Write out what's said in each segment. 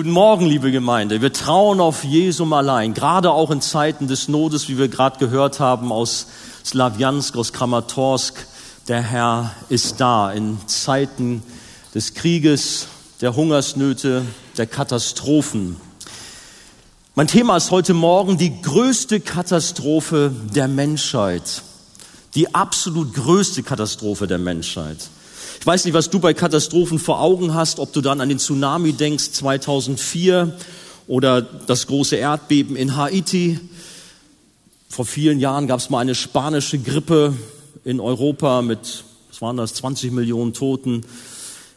Guten Morgen, liebe Gemeinde. Wir trauen auf Jesum allein, gerade auch in Zeiten des Notes, wie wir gerade gehört haben aus Slawiansk, aus Kramatorsk. Der Herr ist da in Zeiten des Krieges, der Hungersnöte, der Katastrophen. Mein Thema ist heute Morgen die größte Katastrophe der Menschheit. Die absolut größte Katastrophe der Menschheit. Ich weiß nicht, was du bei Katastrophen vor Augen hast, ob du dann an den Tsunami denkst 2004 oder das große Erdbeben in Haiti. Vor vielen Jahren gab es mal eine spanische Grippe in Europa mit, was waren das, 20 Millionen Toten.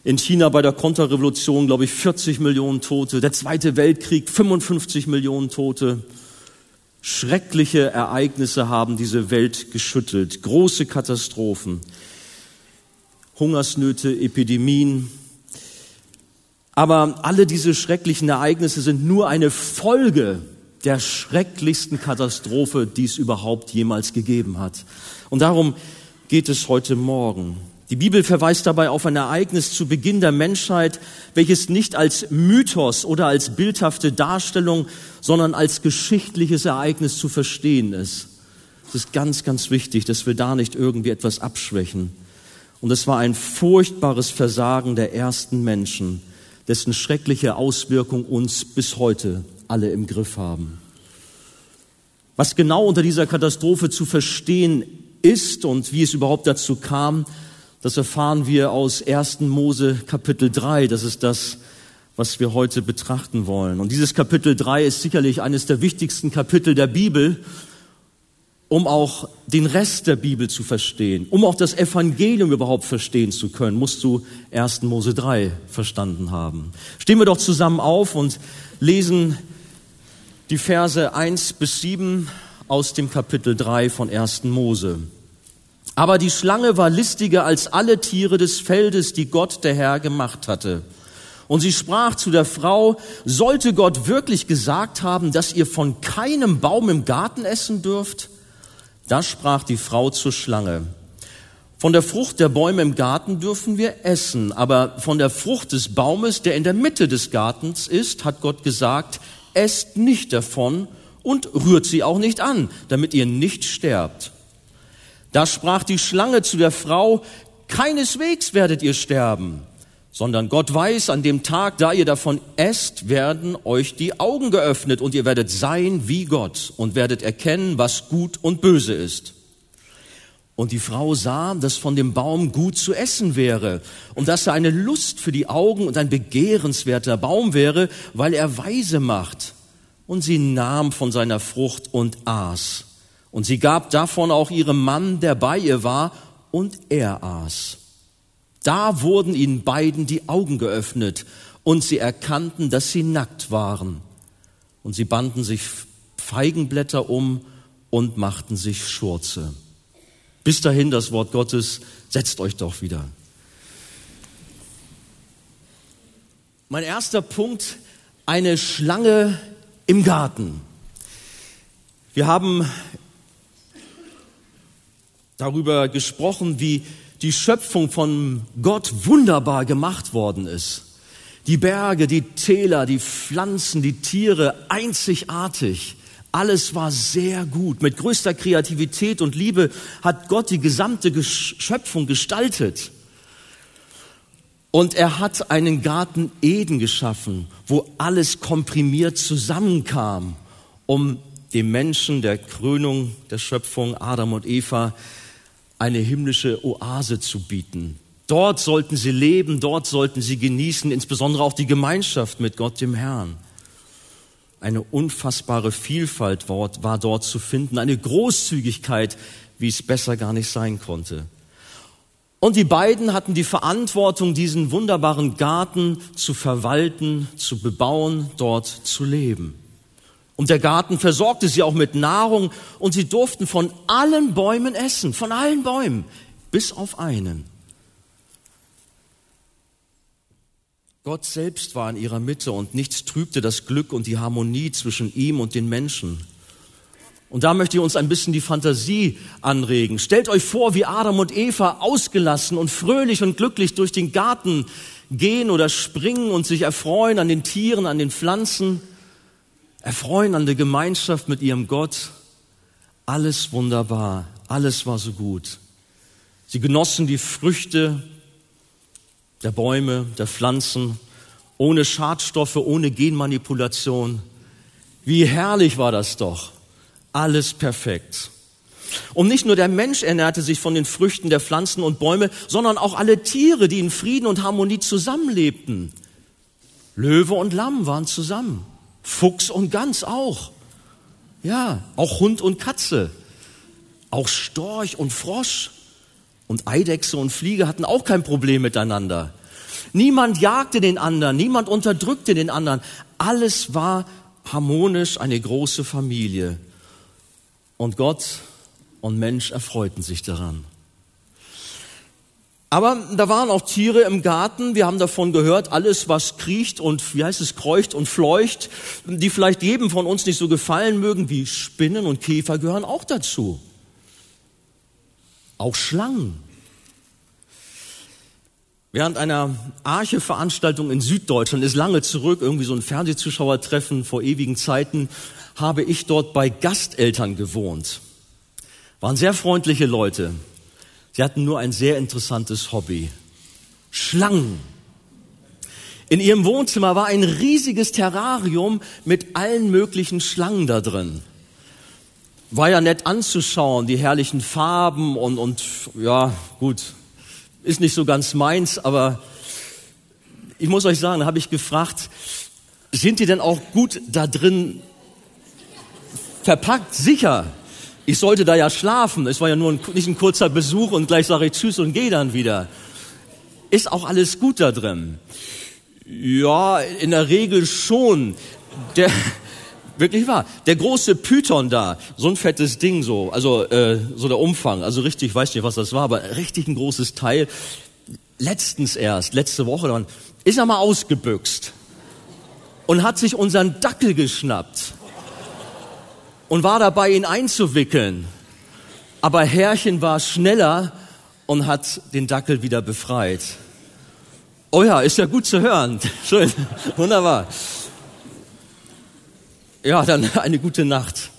In China bei der Konterrevolution, glaube ich, 40 Millionen Tote. Der Zweite Weltkrieg, 55 Millionen Tote. Schreckliche Ereignisse haben diese Welt geschüttelt. Große Katastrophen. Hungersnöte, Epidemien. Aber alle diese schrecklichen Ereignisse sind nur eine Folge der schrecklichsten Katastrophe, die es überhaupt jemals gegeben hat. Und darum geht es heute Morgen. Die Bibel verweist dabei auf ein Ereignis zu Beginn der Menschheit, welches nicht als Mythos oder als bildhafte Darstellung, sondern als geschichtliches Ereignis zu verstehen ist. Es ist ganz, ganz wichtig, dass wir da nicht irgendwie etwas abschwächen. Und es war ein furchtbares Versagen der ersten Menschen, dessen schreckliche Auswirkungen uns bis heute alle im Griff haben. Was genau unter dieser Katastrophe zu verstehen ist und wie es überhaupt dazu kam, das erfahren wir aus 1. Mose Kapitel 3. Das ist das, was wir heute betrachten wollen. Und dieses Kapitel 3 ist sicherlich eines der wichtigsten Kapitel der Bibel um auch den Rest der Bibel zu verstehen, um auch das Evangelium überhaupt verstehen zu können, musst du 1. Mose 3 verstanden haben. Stehen wir doch zusammen auf und lesen die Verse 1 bis 7 aus dem Kapitel 3 von 1. Mose. Aber die Schlange war listiger als alle Tiere des Feldes, die Gott der Herr gemacht hatte. Und sie sprach zu der Frau, sollte Gott wirklich gesagt haben, dass ihr von keinem Baum im Garten essen dürft? Da sprach die Frau zur Schlange, von der Frucht der Bäume im Garten dürfen wir essen, aber von der Frucht des Baumes, der in der Mitte des Gartens ist, hat Gott gesagt, esst nicht davon und rührt sie auch nicht an, damit ihr nicht sterbt. Da sprach die Schlange zu der Frau, keineswegs werdet ihr sterben sondern Gott weiß, an dem Tag, da ihr davon esst, werden euch die Augen geöffnet und ihr werdet sein wie Gott und werdet erkennen, was gut und böse ist. Und die Frau sah, dass von dem Baum gut zu essen wäre und dass er eine Lust für die Augen und ein begehrenswerter Baum wäre, weil er weise macht. Und sie nahm von seiner Frucht und aß. Und sie gab davon auch ihrem Mann, der bei ihr war, und er aß. Da wurden ihnen beiden die Augen geöffnet und sie erkannten, dass sie nackt waren. Und sie banden sich Feigenblätter um und machten sich Schurze. Bis dahin das Wort Gottes, setzt euch doch wieder. Mein erster Punkt, eine Schlange im Garten. Wir haben darüber gesprochen, wie die Schöpfung von Gott wunderbar gemacht worden ist. Die Berge, die Täler, die Pflanzen, die Tiere, einzigartig. Alles war sehr gut. Mit größter Kreativität und Liebe hat Gott die gesamte Schöpfung gestaltet. Und er hat einen Garten Eden geschaffen, wo alles komprimiert zusammenkam, um dem Menschen der Krönung der Schöpfung, Adam und Eva, eine himmlische Oase zu bieten. Dort sollten sie leben, dort sollten sie genießen, insbesondere auch die Gemeinschaft mit Gott, dem Herrn. Eine unfassbare Vielfalt war dort zu finden, eine Großzügigkeit, wie es besser gar nicht sein konnte. Und die beiden hatten die Verantwortung, diesen wunderbaren Garten zu verwalten, zu bebauen, dort zu leben. Und der Garten versorgte sie auch mit Nahrung und sie durften von allen Bäumen essen, von allen Bäumen, bis auf einen. Gott selbst war in ihrer Mitte und nichts trübte das Glück und die Harmonie zwischen ihm und den Menschen. Und da möchte ich uns ein bisschen die Fantasie anregen. Stellt euch vor, wie Adam und Eva ausgelassen und fröhlich und glücklich durch den Garten gehen oder springen und sich erfreuen an den Tieren, an den Pflanzen, erfreuen an der Gemeinschaft mit ihrem Gott. Alles wunderbar, alles war so gut. Sie genossen die Früchte der Bäume, der Pflanzen, ohne Schadstoffe, ohne Genmanipulation. Wie herrlich war das doch. Alles perfekt. Und nicht nur der Mensch ernährte sich von den Früchten der Pflanzen und Bäume, sondern auch alle Tiere, die in Frieden und Harmonie zusammenlebten. Löwe und Lamm waren zusammen. Fuchs und Gans auch. Ja, auch Hund und Katze. Auch Storch und Frosch. Und Eidechse und Fliege hatten auch kein Problem miteinander. Niemand jagte den anderen, niemand unterdrückte den anderen. Alles war harmonisch, eine große Familie. Und Gott und Mensch erfreuten sich daran. Aber da waren auch Tiere im Garten, wir haben davon gehört, alles was kriecht und, wie heißt es, kreucht und fleucht, die vielleicht jedem von uns nicht so gefallen mögen, wie Spinnen und Käfer gehören auch dazu. Auch Schlangen. Während einer Arche-Veranstaltung in Süddeutschland ist lange zurück, irgendwie so ein Fernsehzuschauertreffen vor ewigen Zeiten, habe ich dort bei Gasteltern gewohnt. Waren sehr freundliche Leute. Sie hatten nur ein sehr interessantes Hobby. Schlangen. In ihrem Wohnzimmer war ein riesiges Terrarium mit allen möglichen Schlangen da drin. War ja nett anzuschauen, die herrlichen Farben und, und ja, gut, ist nicht so ganz meins, aber ich muss euch sagen, da habe ich gefragt, sind die denn auch gut da drin verpackt? Sicher. Ich sollte da ja schlafen. Es war ja nur ein, nicht ein kurzer Besuch und gleich sage ich Tschüss und gehe dann wieder. Ist auch alles gut da drin? Ja, in der Regel schon. Der, wirklich wahr. Der große Python da, so ein fettes Ding so, also äh, so der Umfang, also richtig, weiß nicht, was das war, aber richtig ein großes Teil. Letztens erst, letzte Woche dann, ist er mal ausgebüxt und hat sich unseren Dackel geschnappt und war dabei, ihn einzuwickeln. Aber Herrchen war schneller und hat den Dackel wieder befreit. Oh ja, ist ja gut zu hören. Schön, wunderbar. Ja, dann eine gute Nacht.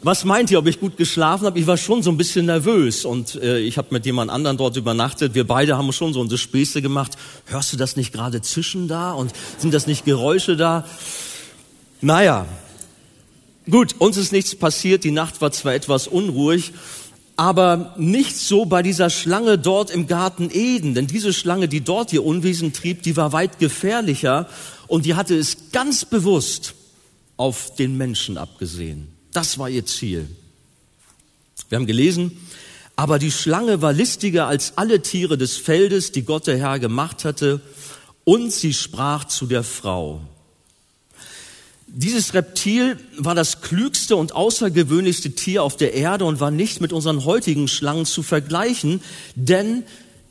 Was meint ihr, ob ich gut geschlafen habe? Ich war schon so ein bisschen nervös und äh, ich habe mit jemand anderen dort übernachtet. Wir beide haben schon so unsere Späße gemacht. Hörst du das nicht gerade zischen da und sind das nicht Geräusche da? Naja, Gut, uns ist nichts passiert, die Nacht war zwar etwas unruhig, aber nicht so bei dieser Schlange dort im Garten Eden, denn diese Schlange, die dort ihr Unwesen trieb, die war weit gefährlicher und die hatte es ganz bewusst auf den Menschen abgesehen. Das war ihr Ziel. Wir haben gelesen, aber die Schlange war listiger als alle Tiere des Feldes, die Gott der Herr gemacht hatte, und sie sprach zu der Frau. Dieses Reptil war das klügste und außergewöhnlichste Tier auf der Erde und war nicht mit unseren heutigen Schlangen zu vergleichen, denn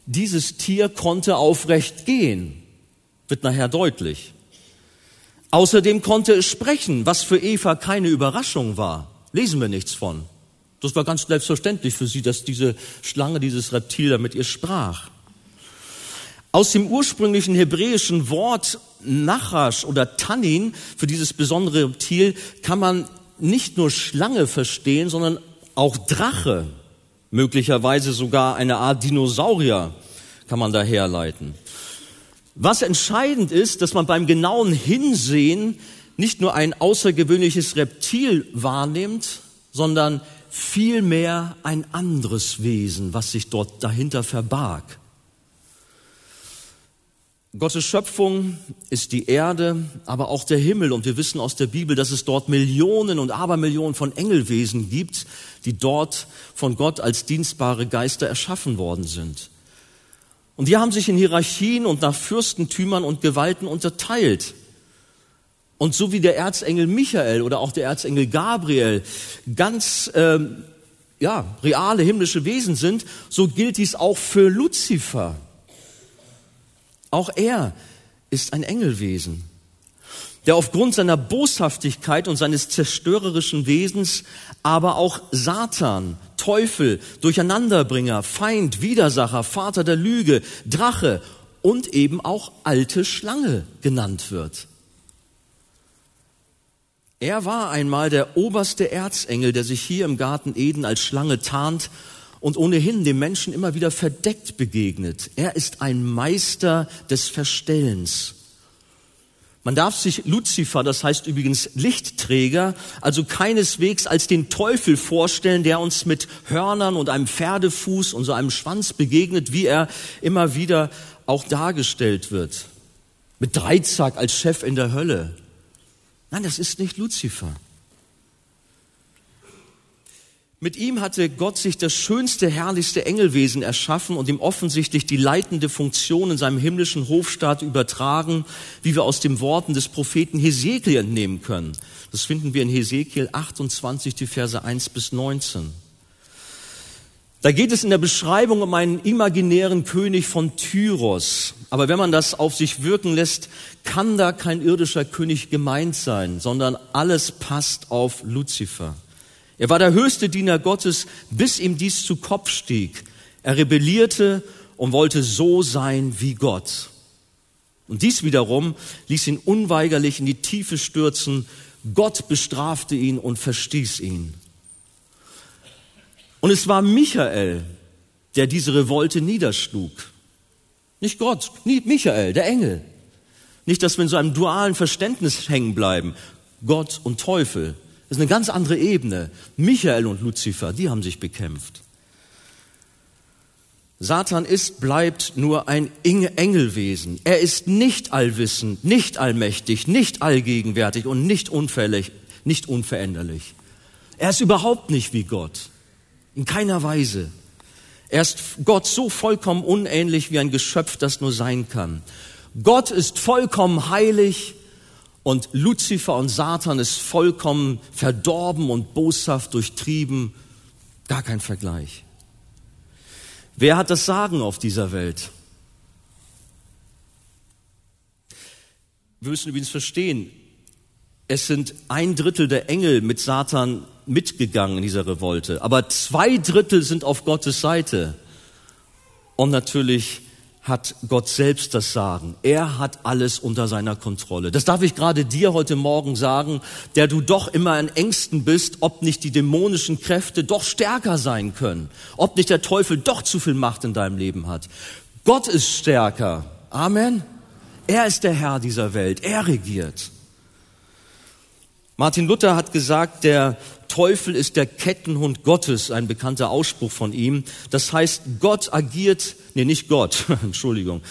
dieses Tier konnte aufrecht gehen. Wird nachher deutlich. Außerdem konnte es sprechen, was für Eva keine Überraschung war. Lesen wir nichts von. Das war ganz selbstverständlich für sie, dass diese Schlange, dieses Reptil da mit ihr sprach. Aus dem ursprünglichen hebräischen Wort Nachash oder Tannin für dieses besondere Reptil kann man nicht nur Schlange verstehen, sondern auch Drache, möglicherweise sogar eine Art Dinosaurier kann man da herleiten. Was entscheidend ist, dass man beim genauen Hinsehen nicht nur ein außergewöhnliches Reptil wahrnimmt, sondern vielmehr ein anderes Wesen, was sich dort dahinter verbarg. Gottes Schöpfung ist die Erde, aber auch der Himmel. Und wir wissen aus der Bibel, dass es dort Millionen und Abermillionen von Engelwesen gibt, die dort von Gott als dienstbare Geister erschaffen worden sind. Und die haben sich in Hierarchien und nach Fürstentümern und Gewalten unterteilt. Und so wie der Erzengel Michael oder auch der Erzengel Gabriel ganz ähm, ja, reale himmlische Wesen sind, so gilt dies auch für Luzifer. Auch er ist ein Engelwesen. der aufgrund seiner Boshaftigkeit und seines zerstörerischen Wesens aber auch Satan, Teufel, Durcheinanderbringer, Feind, Widersacher, Vater der Lüge, Drache und eben auch alte Schlange genannt wird. Er war einmal der oberste Erzengel, der sich hier im Garten Eden als Schlange tarnt und ohnehin dem Menschen immer wieder verdeckt begegnet. Er ist ein Meister des Verstellens. Man darf sich Luzifer, das heißt übrigens Lichtträger, also keineswegs als den Teufel vorstellen, der uns mit Hörnern und einem Pferdefuß und so einem Schwanz begegnet, wie er immer wieder auch dargestellt wird. Mit Dreizack als Chef in der Hölle. Nein, das ist nicht Luzifer. Mit ihm hatte Gott sich das schönste, herrlichste Engelwesen erschaffen und ihm offensichtlich die leitende Funktion in seinem himmlischen Hofstaat übertragen, wie wir aus den Worten des Propheten Hesekiel entnehmen können. Das finden wir in Hesekiel 28, die Verse 1 bis 19. Da geht es in der Beschreibung um einen imaginären König von Tyros. Aber wenn man das auf sich wirken lässt, kann da kein irdischer König gemeint sein, sondern alles passt auf Luzifer. Er war der höchste Diener Gottes, bis ihm dies zu Kopf stieg. Er rebellierte und wollte so sein wie Gott. Und dies wiederum ließ ihn unweigerlich in die Tiefe stürzen. Gott bestrafte ihn und verstieß ihn. Und es war Michael, der diese Revolte niederschlug. Nicht Gott, nicht Michael, der Engel. Nicht, dass wir in so einem dualen Verständnis hängen bleiben. Gott und Teufel. Das ist eine ganz andere Ebene. Michael und Luzifer, die haben sich bekämpft. Satan ist, bleibt nur ein Engelwesen. Er ist nicht allwissend, nicht allmächtig, nicht allgegenwärtig und nicht unfällig, nicht unveränderlich. Er ist überhaupt nicht wie Gott. In keiner Weise. Er ist Gott so vollkommen unähnlich wie ein Geschöpf, das nur sein kann. Gott ist vollkommen heilig, und Luzifer und Satan ist vollkommen verdorben und boshaft durchtrieben. Gar kein Vergleich. Wer hat das Sagen auf dieser Welt? Wir müssen übrigens verstehen, es sind ein Drittel der Engel mit Satan mitgegangen in dieser Revolte, aber zwei Drittel sind auf Gottes Seite. Und natürlich hat Gott selbst das Sagen. Er hat alles unter seiner Kontrolle. Das darf ich gerade dir heute Morgen sagen, der du doch immer in Ängsten bist, ob nicht die dämonischen Kräfte doch stärker sein können, ob nicht der Teufel doch zu viel Macht in deinem Leben hat. Gott ist stärker. Amen. Er ist der Herr dieser Welt. Er regiert. Martin Luther hat gesagt, der Teufel ist der Kettenhund Gottes, ein bekannter Ausspruch von ihm. Das heißt, Gott agiert, nee, nicht Gott, Entschuldigung.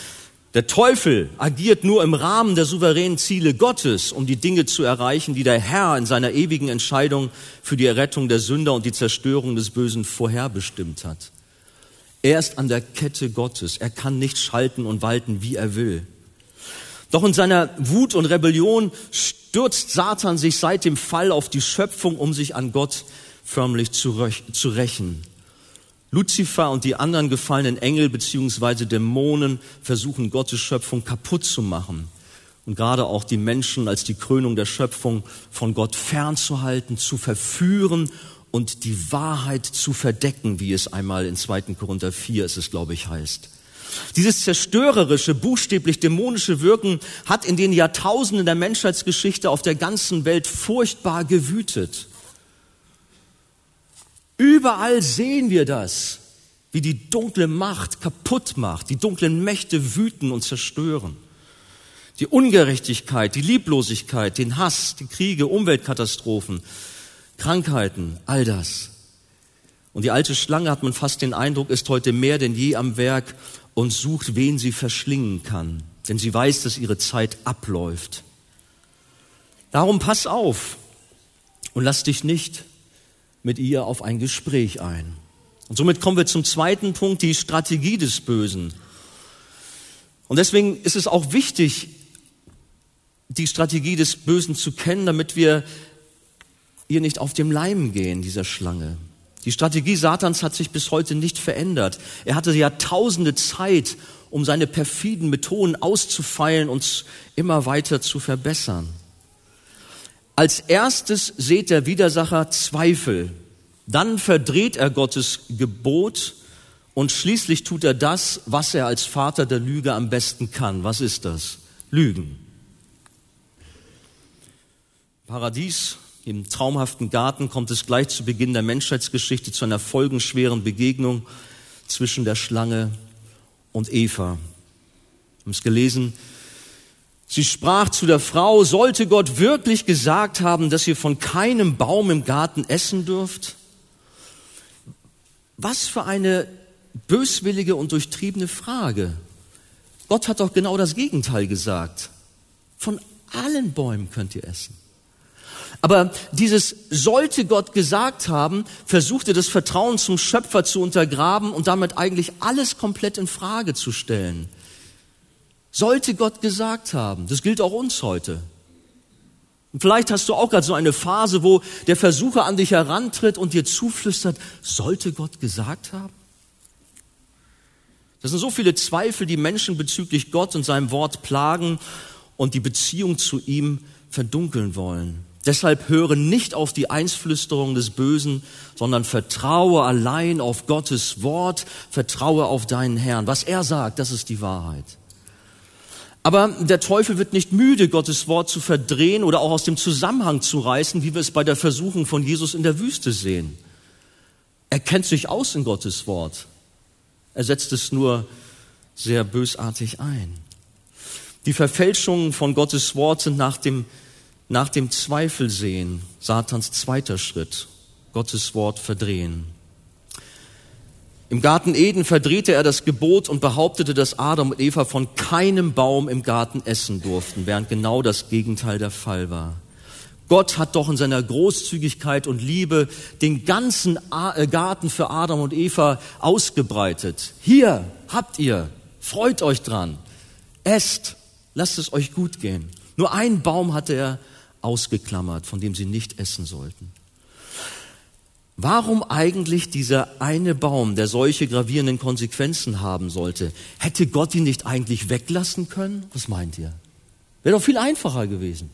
Der Teufel agiert nur im Rahmen der souveränen Ziele Gottes, um die Dinge zu erreichen, die der Herr in seiner ewigen Entscheidung für die Errettung der Sünder und die Zerstörung des Bösen vorherbestimmt hat. Er ist an der Kette Gottes. Er kann nicht schalten und walten, wie er will. Doch in seiner Wut und Rebellion stürzt Satan sich seit dem Fall auf die Schöpfung, um sich an Gott förmlich zu, rächen. Luzifer und die anderen gefallenen Engel beziehungsweise Dämonen versuchen Gottes Schöpfung kaputt zu machen und gerade auch die Menschen als die Krönung der Schöpfung von Gott fernzuhalten, zu verführen und die Wahrheit zu verdecken, wie es einmal in 2. Korinther 4 ist es, glaube ich, heißt. Dieses zerstörerische, buchstäblich dämonische Wirken hat in den Jahrtausenden der Menschheitsgeschichte auf der ganzen Welt furchtbar gewütet. Überall sehen wir das, wie die dunkle Macht kaputt macht, die dunklen Mächte wüten und zerstören. Die Ungerechtigkeit, die Lieblosigkeit, den Hass, die Kriege, Umweltkatastrophen, Krankheiten, all das. Und die alte Schlange, hat man fast den Eindruck, ist heute mehr denn je am Werk und sucht, wen sie verschlingen kann, denn sie weiß, dass ihre Zeit abläuft. Darum pass auf und lass dich nicht mit ihr auf ein Gespräch ein. Und somit kommen wir zum zweiten Punkt, die Strategie des Bösen. Und deswegen ist es auch wichtig, die Strategie des Bösen zu kennen, damit wir ihr nicht auf dem Leim gehen, dieser Schlange. Die Strategie Satans hat sich bis heute nicht verändert. Er hatte Jahrtausende Zeit, um seine perfiden Methoden auszufeilen und immer weiter zu verbessern. Als erstes seht der Widersacher Zweifel. Dann verdreht er Gottes Gebot und schließlich tut er das, was er als Vater der Lüge am besten kann. Was ist das? Lügen. Paradies, im traumhaften Garten kommt es gleich zu Beginn der Menschheitsgeschichte zu einer folgenschweren Begegnung zwischen der Schlange und Eva. Wir haben es gelesen. Sie sprach zu der Frau, sollte Gott wirklich gesagt haben, dass ihr von keinem Baum im Garten essen dürft? Was für eine böswillige und durchtriebene Frage. Gott hat doch genau das Gegenteil gesagt. Von allen Bäumen könnt ihr essen. Aber dieses sollte Gott gesagt haben, versuchte das Vertrauen zum Schöpfer zu untergraben und damit eigentlich alles komplett in Frage zu stellen. Sollte Gott gesagt haben. Das gilt auch uns heute. Und vielleicht hast du auch gerade so eine Phase, wo der Versucher an dich herantritt und dir zuflüstert, sollte Gott gesagt haben? Das sind so viele Zweifel, die Menschen bezüglich Gott und seinem Wort plagen und die Beziehung zu ihm verdunkeln wollen. Deshalb höre nicht auf die Einflüsterung des Bösen, sondern vertraue allein auf Gottes Wort, vertraue auf deinen Herrn. Was er sagt, das ist die Wahrheit. Aber der Teufel wird nicht müde, Gottes Wort zu verdrehen oder auch aus dem Zusammenhang zu reißen, wie wir es bei der Versuchung von Jesus in der Wüste sehen. Er kennt sich aus in Gottes Wort. Er setzt es nur sehr bösartig ein. Die Verfälschungen von Gottes Wort sind nach dem nach dem Zweifel sehen, Satans zweiter Schritt, Gottes Wort verdrehen. Im Garten Eden verdrehte er das Gebot und behauptete, dass Adam und Eva von keinem Baum im Garten essen durften, während genau das Gegenteil der Fall war. Gott hat doch in seiner Großzügigkeit und Liebe den ganzen äh, Garten für Adam und Eva ausgebreitet. Hier habt ihr, freut euch dran, esst, lasst es euch gut gehen. Nur ein Baum hatte er ausgeklammert, von dem sie nicht essen sollten. Warum eigentlich dieser eine Baum, der solche gravierenden Konsequenzen haben sollte? Hätte Gott ihn nicht eigentlich weglassen können? Was meint ihr? Wäre doch viel einfacher gewesen.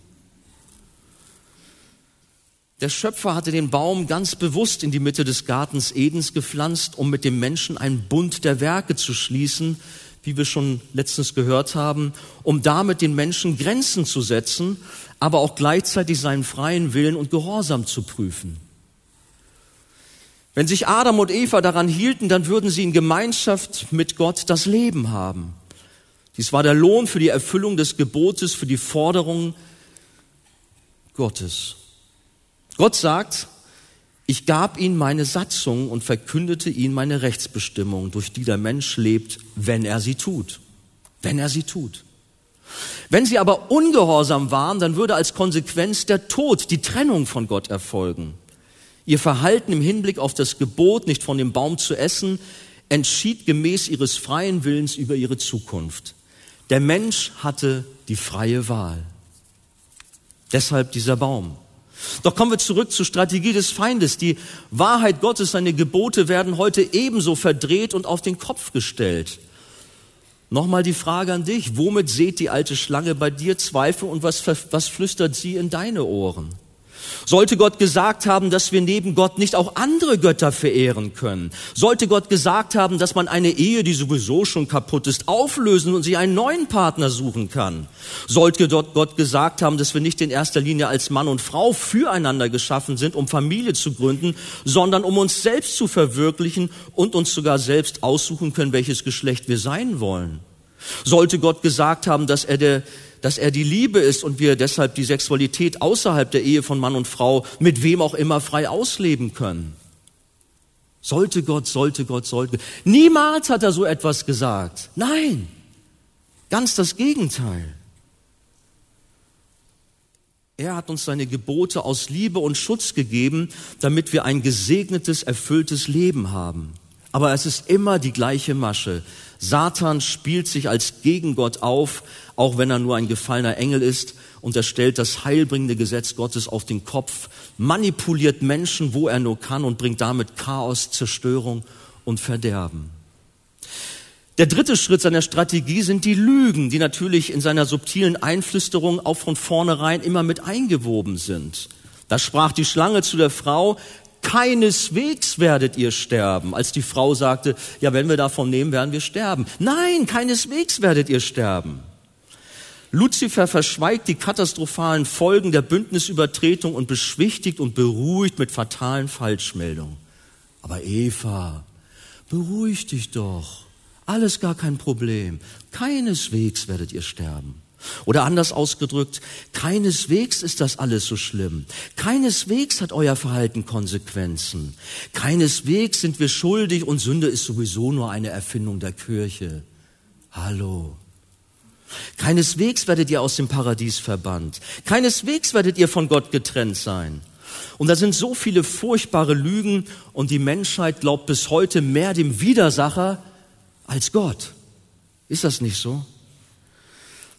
Der Schöpfer hatte den Baum ganz bewusst in die Mitte des Gartens Edens gepflanzt, um mit dem Menschen einen Bund der Werke zu schließen, wie wir schon letztens gehört haben, um damit den Menschen Grenzen zu setzen, aber auch gleichzeitig seinen freien Willen und Gehorsam zu prüfen. Wenn sich Adam und Eva daran hielten, dann würden sie in Gemeinschaft mit Gott das Leben haben. Dies war der Lohn für die Erfüllung des Gebotes, für die Forderung Gottes. Gott sagt, ich gab ihnen meine Satzung und verkündete ihnen meine Rechtsbestimmung, durch die der Mensch lebt, wenn er sie tut. Wenn er sie tut. Wenn sie aber ungehorsam waren, dann würde als Konsequenz der Tod, die Trennung von Gott erfolgen. Ihr Verhalten im Hinblick auf das Gebot, nicht von dem Baum zu essen, entschied gemäß ihres freien Willens über ihre Zukunft. Der Mensch hatte die freie Wahl. Deshalb dieser Baum. Doch kommen wir zurück zur Strategie des Feindes. Die Wahrheit Gottes, seine Gebote werden heute ebenso verdreht und auf den Kopf gestellt. Nochmal die Frage an dich. Womit seht die alte Schlange bei dir Zweifel und was, was flüstert sie in deine Ohren? Sollte Gott gesagt haben, dass wir neben Gott nicht auch andere Götter verehren können? Sollte Gott gesagt haben, dass man eine Ehe, die sowieso schon kaputt ist, auflösen und sich einen neuen Partner suchen kann? Sollte Gott gesagt haben, dass wir nicht in erster Linie als Mann und Frau füreinander geschaffen sind, um Familie zu gründen, sondern um uns selbst zu verwirklichen und uns sogar selbst aussuchen können, welches Geschlecht wir sein wollen? Sollte Gott gesagt haben, dass er der dass er die Liebe ist und wir deshalb die Sexualität außerhalb der Ehe von Mann und Frau mit wem auch immer frei ausleben können. Sollte Gott, sollte Gott, sollte. Niemals hat er so etwas gesagt. Nein, ganz das Gegenteil. Er hat uns seine Gebote aus Liebe und Schutz gegeben, damit wir ein gesegnetes, erfülltes Leben haben. Aber es ist immer die gleiche Masche. Satan spielt sich als Gegengott auf, auch wenn er nur ein gefallener Engel ist, und er stellt das heilbringende Gesetz Gottes auf den Kopf, manipuliert Menschen, wo er nur kann, und bringt damit Chaos, Zerstörung und Verderben. Der dritte Schritt seiner Strategie sind die Lügen, die natürlich in seiner subtilen Einflüsterung auch von vornherein immer mit eingewoben sind. Da sprach die Schlange zu der Frau, keineswegs werdet ihr sterben, als die Frau sagte, ja, wenn wir davon nehmen, werden wir sterben. Nein, keineswegs werdet ihr sterben. Luzifer verschweigt die katastrophalen Folgen der Bündnisübertretung und beschwichtigt und beruhigt mit fatalen Falschmeldungen. Aber Eva, beruhig dich doch. Alles gar kein Problem. Keineswegs werdet ihr sterben. Oder anders ausgedrückt, keineswegs ist das alles so schlimm. Keineswegs hat euer Verhalten Konsequenzen. Keineswegs sind wir schuldig und Sünde ist sowieso nur eine Erfindung der Kirche. Hallo. Keineswegs werdet ihr aus dem Paradies verbannt. Keineswegs werdet ihr von Gott getrennt sein. Und da sind so viele furchtbare Lügen und die Menschheit glaubt bis heute mehr dem Widersacher als Gott. Ist das nicht so?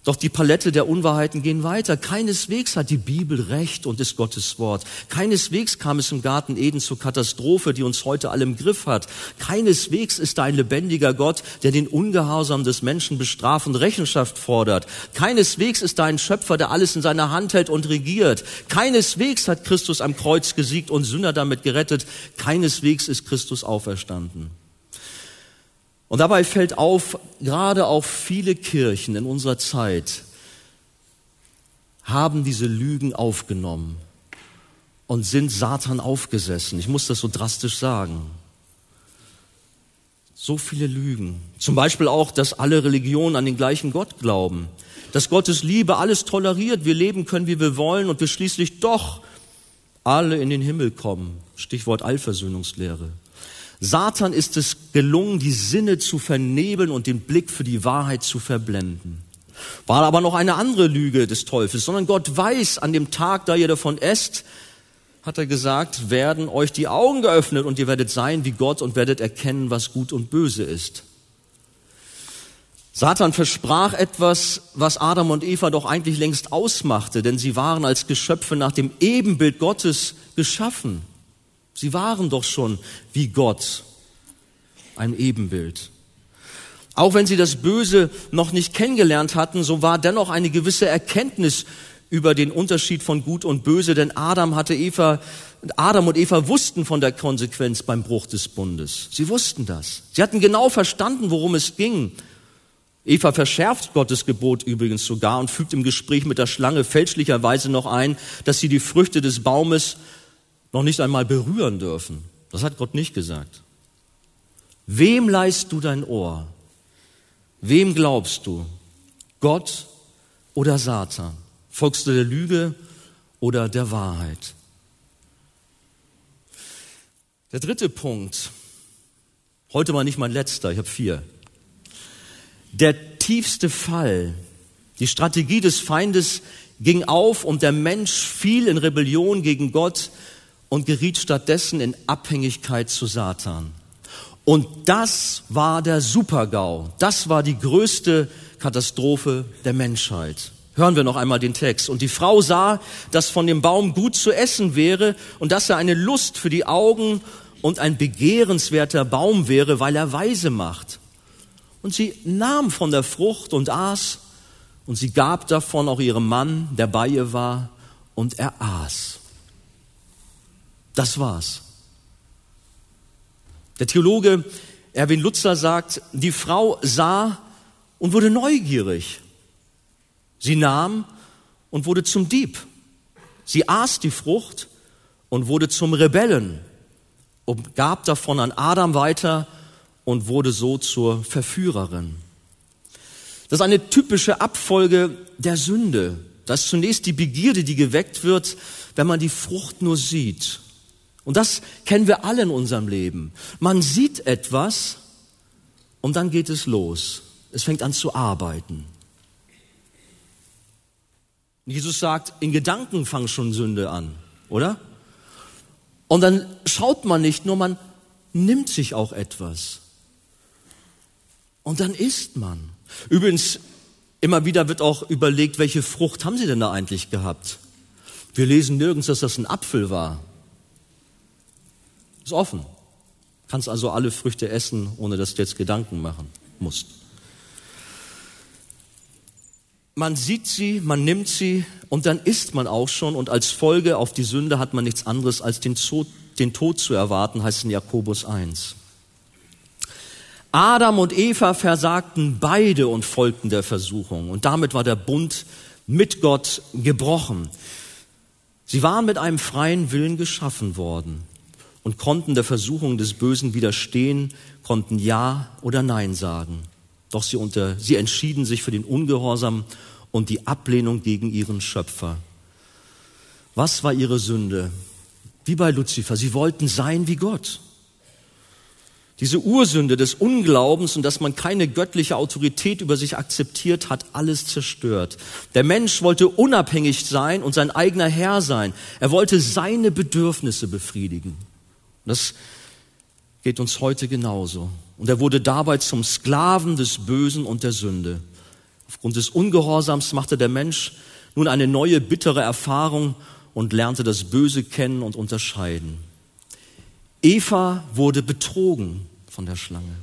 Doch die Palette der Unwahrheiten gehen weiter. Keineswegs hat die Bibel recht und ist Gottes Wort. Keineswegs kam es im Garten Eden zur Katastrophe, die uns heute alle im Griff hat. Keineswegs ist da ein lebendiger Gott, der den Ungehorsam des Menschen bestraft und Rechenschaft fordert. Keineswegs ist da ein Schöpfer, der alles in seiner Hand hält und regiert. Keineswegs hat Christus am Kreuz gesiegt und Sünder damit gerettet. Keineswegs ist Christus auferstanden. Und dabei fällt auf, gerade auch viele Kirchen in unserer Zeit haben diese Lügen aufgenommen und sind Satan aufgesessen. Ich muss das so drastisch sagen. So viele Lügen. Zum Beispiel auch, dass alle Religionen an den gleichen Gott glauben. Dass Gottes Liebe alles toleriert, wir leben können, wie wir wollen und wir schließlich doch alle in den Himmel kommen. Stichwort Allversöhnungslehre. Satan ist es gelungen, die Sinne zu vernebeln und den Blick für die Wahrheit zu verblenden. War aber noch eine andere Lüge des Teufels, sondern Gott weiß, an dem Tag, da ihr davon esst, hat er gesagt, werden euch die Augen geöffnet und ihr werdet sein wie Gott und werdet erkennen, was gut und böse ist. Satan versprach etwas, was Adam und Eva doch eigentlich längst ausmachte, denn sie waren als Geschöpfe nach dem Ebenbild Gottes geschaffen. Sie waren doch schon wie Gott, ein Ebenbild. Auch wenn sie das Böse noch nicht kennengelernt hatten, so war dennoch eine gewisse Erkenntnis über den Unterschied von Gut und Böse, denn Adam hatte Eva, Adam und Eva wussten von der Konsequenz beim Bruch des Bundes. Sie wussten das. Sie hatten genau verstanden, worum es ging. Eva verschärft Gottes Gebot übrigens sogar und fügt im Gespräch mit der Schlange fälschlicherweise noch ein, dass sie die Früchte des Baumes noch nicht einmal berühren dürfen. Das hat Gott nicht gesagt. Wem leist du dein Ohr? Wem glaubst du? Gott oder Satan? Folgst du der Lüge oder der Wahrheit? Der dritte Punkt, heute mal nicht mein letzter, ich habe vier. Der tiefste Fall, die Strategie des Feindes ging auf und der Mensch fiel in Rebellion gegen Gott und geriet stattdessen in Abhängigkeit zu Satan. Und das war der Supergau. Das war die größte Katastrophe der Menschheit. Hören wir noch einmal den Text. Und die Frau sah, dass von dem Baum gut zu essen wäre und dass er eine Lust für die Augen und ein begehrenswerter Baum wäre, weil er weise macht. Und sie nahm von der Frucht und aß, und sie gab davon auch ihrem Mann, der bei ihr war, und er aß. Das war's. Der Theologe Erwin Lutzer sagt, die Frau sah und wurde neugierig. Sie nahm und wurde zum Dieb. Sie aß die Frucht und wurde zum Rebellen und gab davon an Adam weiter und wurde so zur Verführerin. Das ist eine typische Abfolge der Sünde. Das ist zunächst die Begierde, die geweckt wird, wenn man die Frucht nur sieht und das kennen wir alle in unserem Leben. Man sieht etwas und dann geht es los. Es fängt an zu arbeiten. Jesus sagt, in Gedanken fangen schon Sünde an, oder? Und dann schaut man nicht nur, man nimmt sich auch etwas. Und dann isst man. Übrigens, immer wieder wird auch überlegt, welche Frucht haben sie denn da eigentlich gehabt? Wir lesen nirgends, dass das ein Apfel war. Ist offen. Kannst also alle Früchte essen, ohne dass du jetzt Gedanken machen. musst. Man sieht sie, man nimmt sie und dann isst man auch schon und als Folge auf die Sünde hat man nichts anderes als den Tod, den Tod zu erwarten, heißt in Jakobus 1. Adam und Eva versagten beide und folgten der Versuchung und damit war der Bund mit Gott gebrochen. Sie waren mit einem freien Willen geschaffen worden und konnten der Versuchung des Bösen widerstehen, konnten Ja oder Nein sagen. Doch sie, unter, sie entschieden sich für den Ungehorsam und die Ablehnung gegen ihren Schöpfer. Was war ihre Sünde? Wie bei Luzifer, sie wollten sein wie Gott. Diese Ursünde des Unglaubens und dass man keine göttliche Autorität über sich akzeptiert, hat alles zerstört. Der Mensch wollte unabhängig sein und sein eigener Herr sein. Er wollte seine Bedürfnisse befriedigen. Das geht uns heute genauso. Und er wurde dabei zum Sklaven des Bösen und der Sünde. Aufgrund des Ungehorsams machte der Mensch nun eine neue bittere Erfahrung und lernte das Böse kennen und unterscheiden. Eva wurde betrogen von der Schlange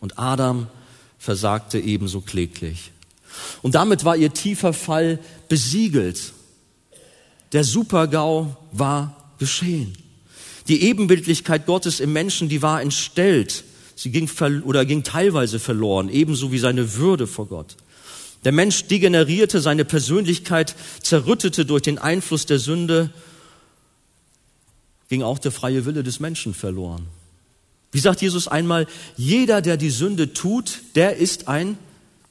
und Adam versagte ebenso kläglich. Und damit war ihr tiefer Fall besiegelt. Der Supergau war geschehen. Die Ebenbildlichkeit Gottes im Menschen, die war entstellt. Sie ging oder ging teilweise verloren, ebenso wie seine Würde vor Gott. Der Mensch degenerierte, seine Persönlichkeit zerrüttete durch den Einfluss der Sünde, ging auch der freie Wille des Menschen verloren. Wie sagt Jesus einmal, jeder, der die Sünde tut, der ist ein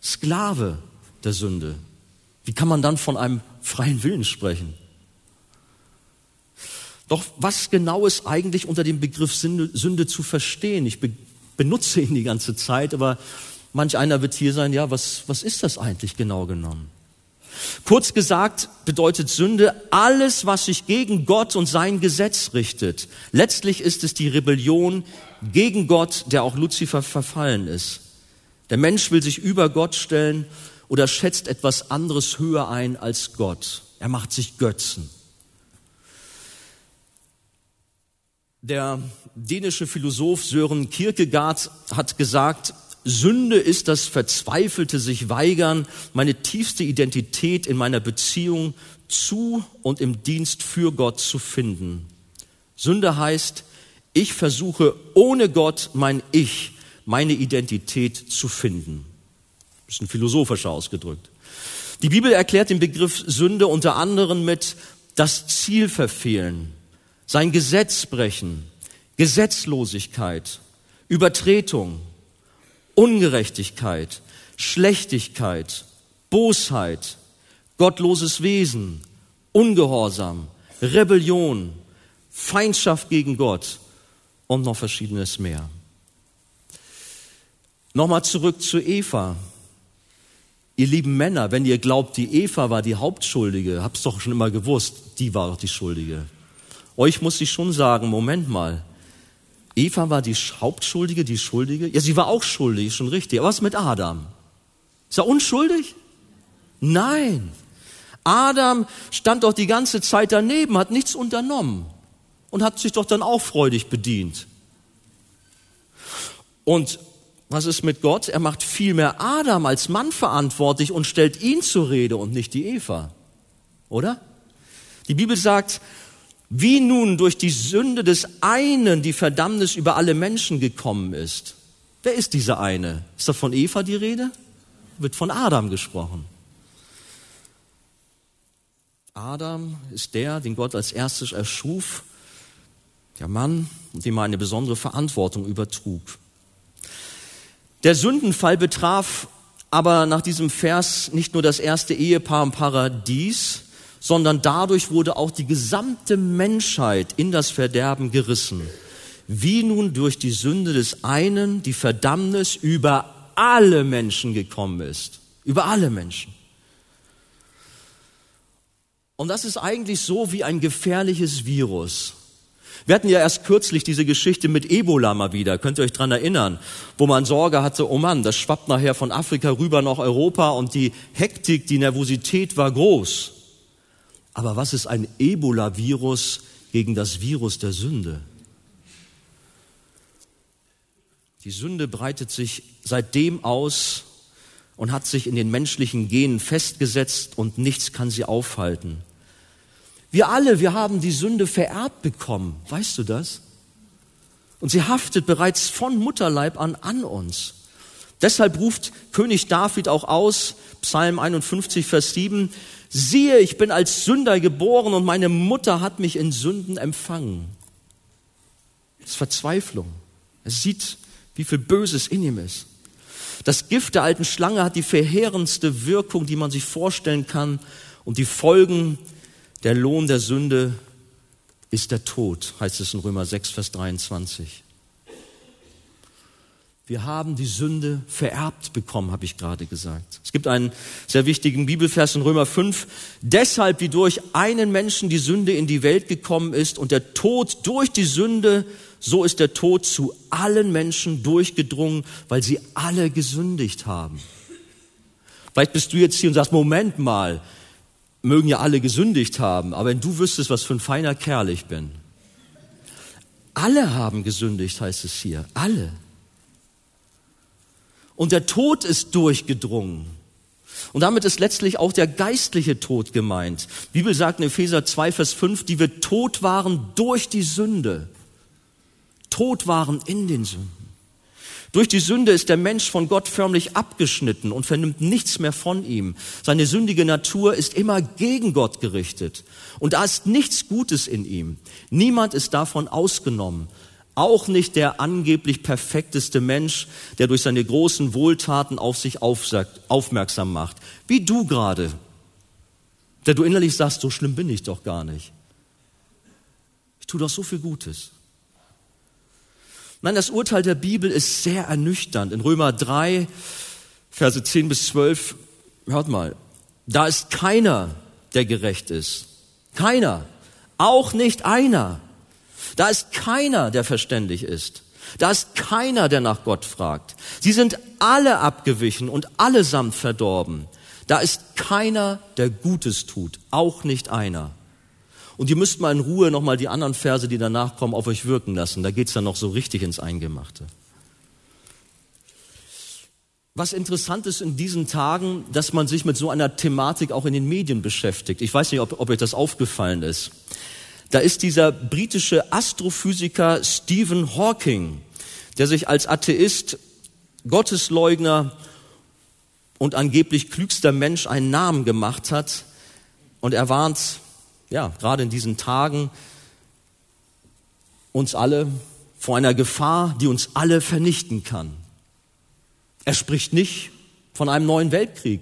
Sklave der Sünde. Wie kann man dann von einem freien Willen sprechen? Doch was genau ist eigentlich unter dem Begriff Sünde, Sünde zu verstehen? Ich be benutze ihn die ganze Zeit, aber manch einer wird hier sein, ja, was, was ist das eigentlich genau genommen? Kurz gesagt bedeutet Sünde alles, was sich gegen Gott und sein Gesetz richtet. Letztlich ist es die Rebellion gegen Gott, der auch Luzifer verfallen ist. Der Mensch will sich über Gott stellen oder schätzt etwas anderes höher ein als Gott. Er macht sich Götzen. Der dänische Philosoph Sören Kierkegaard hat gesagt, Sünde ist das verzweifelte sich weigern, meine tiefste Identität in meiner Beziehung zu und im Dienst für Gott zu finden. Sünde heißt, ich versuche ohne Gott mein Ich, meine Identität zu finden. Bisschen philosophischer ausgedrückt. Die Bibel erklärt den Begriff Sünde unter anderem mit das Ziel verfehlen, sein Gesetz brechen, Gesetzlosigkeit, Übertretung, Ungerechtigkeit, Schlechtigkeit, Bosheit, gottloses Wesen, Ungehorsam, Rebellion, Feindschaft gegen Gott und noch verschiedenes mehr. Nochmal zurück zu Eva. Ihr lieben Männer, wenn ihr glaubt, die Eva war die Hauptschuldige, habt's doch schon immer gewusst, die war doch die Schuldige. Euch muss ich schon sagen, Moment mal, Eva war die Hauptschuldige, die Schuldige. Ja, sie war auch schuldig, schon richtig. Aber was mit Adam? Ist er unschuldig? Nein. Adam stand doch die ganze Zeit daneben, hat nichts unternommen und hat sich doch dann auch freudig bedient. Und was ist mit Gott? Er macht vielmehr Adam als Mann verantwortlich und stellt ihn zur Rede und nicht die Eva. Oder? Die Bibel sagt, wie nun durch die Sünde des einen die Verdammnis über alle Menschen gekommen ist. Wer ist dieser eine? Ist da von Eva die Rede? Wird von Adam gesprochen. Adam ist der, den Gott als erstes erschuf, der Mann, dem er eine besondere Verantwortung übertrug. Der Sündenfall betraf aber nach diesem Vers nicht nur das erste Ehepaar im Paradies, sondern dadurch wurde auch die gesamte Menschheit in das Verderben gerissen. Wie nun durch die Sünde des einen die Verdammnis über alle Menschen gekommen ist. Über alle Menschen. Und das ist eigentlich so wie ein gefährliches Virus. Wir hatten ja erst kürzlich diese Geschichte mit Ebola mal wieder, könnt ihr euch dran erinnern, wo man Sorge hatte, oh Mann, das schwappt nachher von Afrika rüber nach Europa und die Hektik, die Nervosität war groß. Aber was ist ein Ebola-Virus gegen das Virus der Sünde? Die Sünde breitet sich seitdem aus und hat sich in den menschlichen Genen festgesetzt und nichts kann sie aufhalten. Wir alle, wir haben die Sünde vererbt bekommen. Weißt du das? Und sie haftet bereits von Mutterleib an an uns. Deshalb ruft König David auch aus, Psalm 51, Vers 7, siehe, ich bin als Sünder geboren und meine Mutter hat mich in Sünden empfangen. Das ist Verzweiflung. Er sieht, wie viel Böses in ihm ist. Das Gift der alten Schlange hat die verheerendste Wirkung, die man sich vorstellen kann. Und die Folgen, der Lohn der Sünde ist der Tod, heißt es in Römer 6, Vers 23. Wir haben die Sünde vererbt bekommen, habe ich gerade gesagt. Es gibt einen sehr wichtigen Bibelvers in Römer 5. Deshalb, wie durch einen Menschen die Sünde in die Welt gekommen ist und der Tod durch die Sünde, so ist der Tod zu allen Menschen durchgedrungen, weil sie alle gesündigt haben. Vielleicht bist du jetzt hier und sagst, Moment mal, mögen ja alle gesündigt haben, aber wenn du wüsstest, was für ein feiner Kerl ich bin. Alle haben gesündigt, heißt es hier. Alle. Und der Tod ist durchgedrungen. Und damit ist letztlich auch der geistliche Tod gemeint. Die Bibel sagt in Epheser 2, Vers 5, die wir tot waren durch die Sünde. Tot waren in den Sünden. Durch die Sünde ist der Mensch von Gott förmlich abgeschnitten und vernimmt nichts mehr von ihm. Seine sündige Natur ist immer gegen Gott gerichtet. Und da ist nichts Gutes in ihm. Niemand ist davon ausgenommen. Auch nicht der angeblich perfekteste Mensch, der durch seine großen Wohltaten auf sich aufsagt, aufmerksam macht. Wie du gerade, der du innerlich sagst, so schlimm bin ich doch gar nicht. Ich tue doch so viel Gutes. Nein, das Urteil der Bibel ist sehr ernüchternd. In Römer 3, Verse 10 bis 12, hört mal, da ist keiner, der gerecht ist. Keiner. Auch nicht einer. Da ist keiner, der verständig ist. Da ist keiner, der nach Gott fragt. Sie sind alle abgewichen und allesamt verdorben. Da ist keiner, der Gutes tut, auch nicht einer. Und ihr müsst mal in Ruhe nochmal die anderen Verse, die danach kommen, auf euch wirken lassen. Da geht's dann noch so richtig ins Eingemachte. Was interessant ist in diesen Tagen, dass man sich mit so einer Thematik auch in den Medien beschäftigt. Ich weiß nicht, ob, ob euch das aufgefallen ist. Da ist dieser britische Astrophysiker Stephen Hawking, der sich als Atheist, Gottesleugner und angeblich klügster Mensch einen Namen gemacht hat. Und er warnt, ja, gerade in diesen Tagen uns alle vor einer Gefahr, die uns alle vernichten kann. Er spricht nicht von einem neuen Weltkrieg.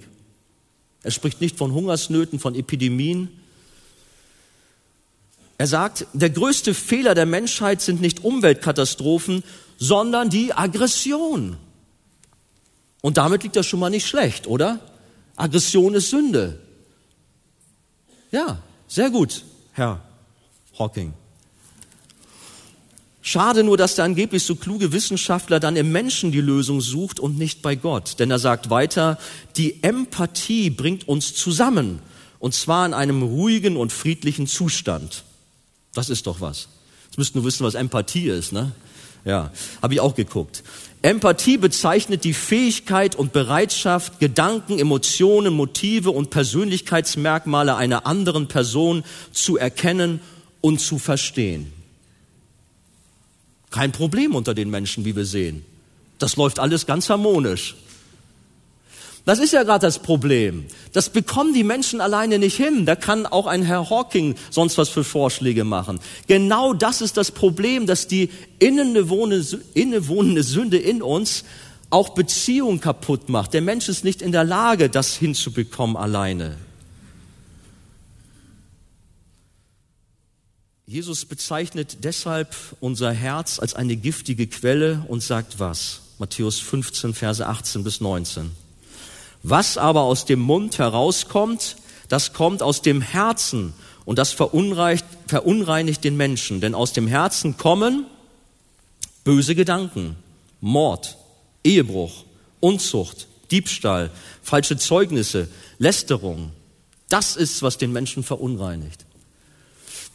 Er spricht nicht von Hungersnöten, von Epidemien. Er sagt, der größte Fehler der Menschheit sind nicht Umweltkatastrophen, sondern die Aggression. Und damit liegt das schon mal nicht schlecht, oder? Aggression ist Sünde. Ja, sehr gut, Herr Hawking. Schade nur, dass der angeblich so kluge Wissenschaftler dann im Menschen die Lösung sucht und nicht bei Gott. Denn er sagt weiter, die Empathie bringt uns zusammen. Und zwar in einem ruhigen und friedlichen Zustand. Das ist doch was. Jetzt müsst nur wissen, was Empathie ist, ne? Ja, habe ich auch geguckt. Empathie bezeichnet die Fähigkeit und Bereitschaft, Gedanken, Emotionen, Motive und Persönlichkeitsmerkmale einer anderen Person zu erkennen und zu verstehen. Kein Problem unter den Menschen, wie wir sehen. Das läuft alles ganz harmonisch. Das ist ja gerade das Problem. Das bekommen die Menschen alleine nicht hin. Da kann auch ein Herr Hawking sonst was für Vorschläge machen. Genau das ist das Problem, dass die innewohnende Sünde in uns auch Beziehungen kaputt macht. Der Mensch ist nicht in der Lage, das hinzubekommen alleine. Jesus bezeichnet deshalb unser Herz als eine giftige Quelle und sagt was? Matthäus 15, Verse 18 bis 19. Was aber aus dem Mund herauskommt, das kommt aus dem Herzen und das verunreinigt, verunreinigt den Menschen. Denn aus dem Herzen kommen böse Gedanken, Mord, Ehebruch, Unzucht, Diebstahl, falsche Zeugnisse, Lästerung. Das ist, was den Menschen verunreinigt.